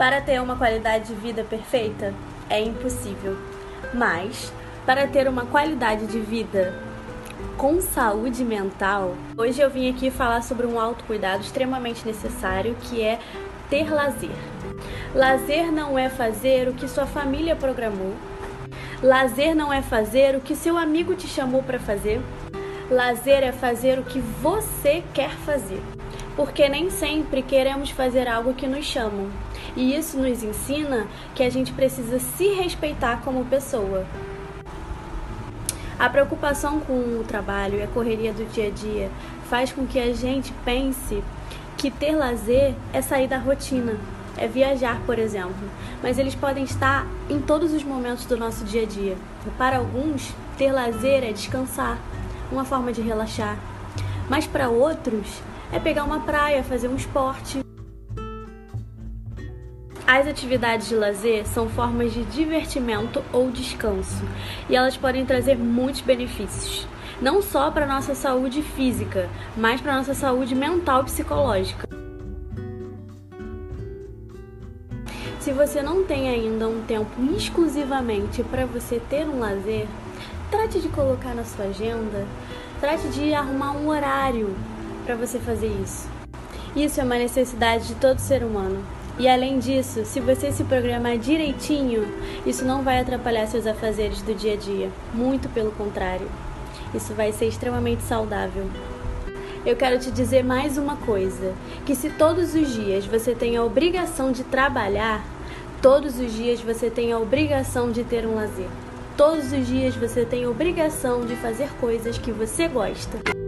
Para ter uma qualidade de vida perfeita é impossível, mas para ter uma qualidade de vida com saúde mental, hoje eu vim aqui falar sobre um autocuidado extremamente necessário que é ter lazer. Lazer não é fazer o que sua família programou. Lazer não é fazer o que seu amigo te chamou para fazer. Lazer é fazer o que você quer fazer. Porque nem sempre queremos fazer algo que nos chamam. E isso nos ensina que a gente precisa se respeitar como pessoa. A preocupação com o trabalho e a correria do dia a dia faz com que a gente pense que ter lazer é sair da rotina, é viajar, por exemplo. Mas eles podem estar em todos os momentos do nosso dia a dia. Para alguns, ter lazer é descansar, uma forma de relaxar. Mas para outros, é pegar uma praia, fazer um esporte. As atividades de lazer são formas de divertimento ou descanso e elas podem trazer muitos benefícios, não só para nossa saúde física, mas para nossa saúde mental e psicológica. Se você não tem ainda um tempo exclusivamente para você ter um lazer, trate de colocar na sua agenda, trate de arrumar um horário para você fazer isso. Isso é uma necessidade de todo ser humano. E além disso, se você se programar direitinho, isso não vai atrapalhar seus afazeres do dia a dia. Muito pelo contrário. Isso vai ser extremamente saudável. Eu quero te dizer mais uma coisa: que se todos os dias você tem a obrigação de trabalhar, todos os dias você tem a obrigação de ter um lazer. Todos os dias você tem a obrigação de fazer coisas que você gosta.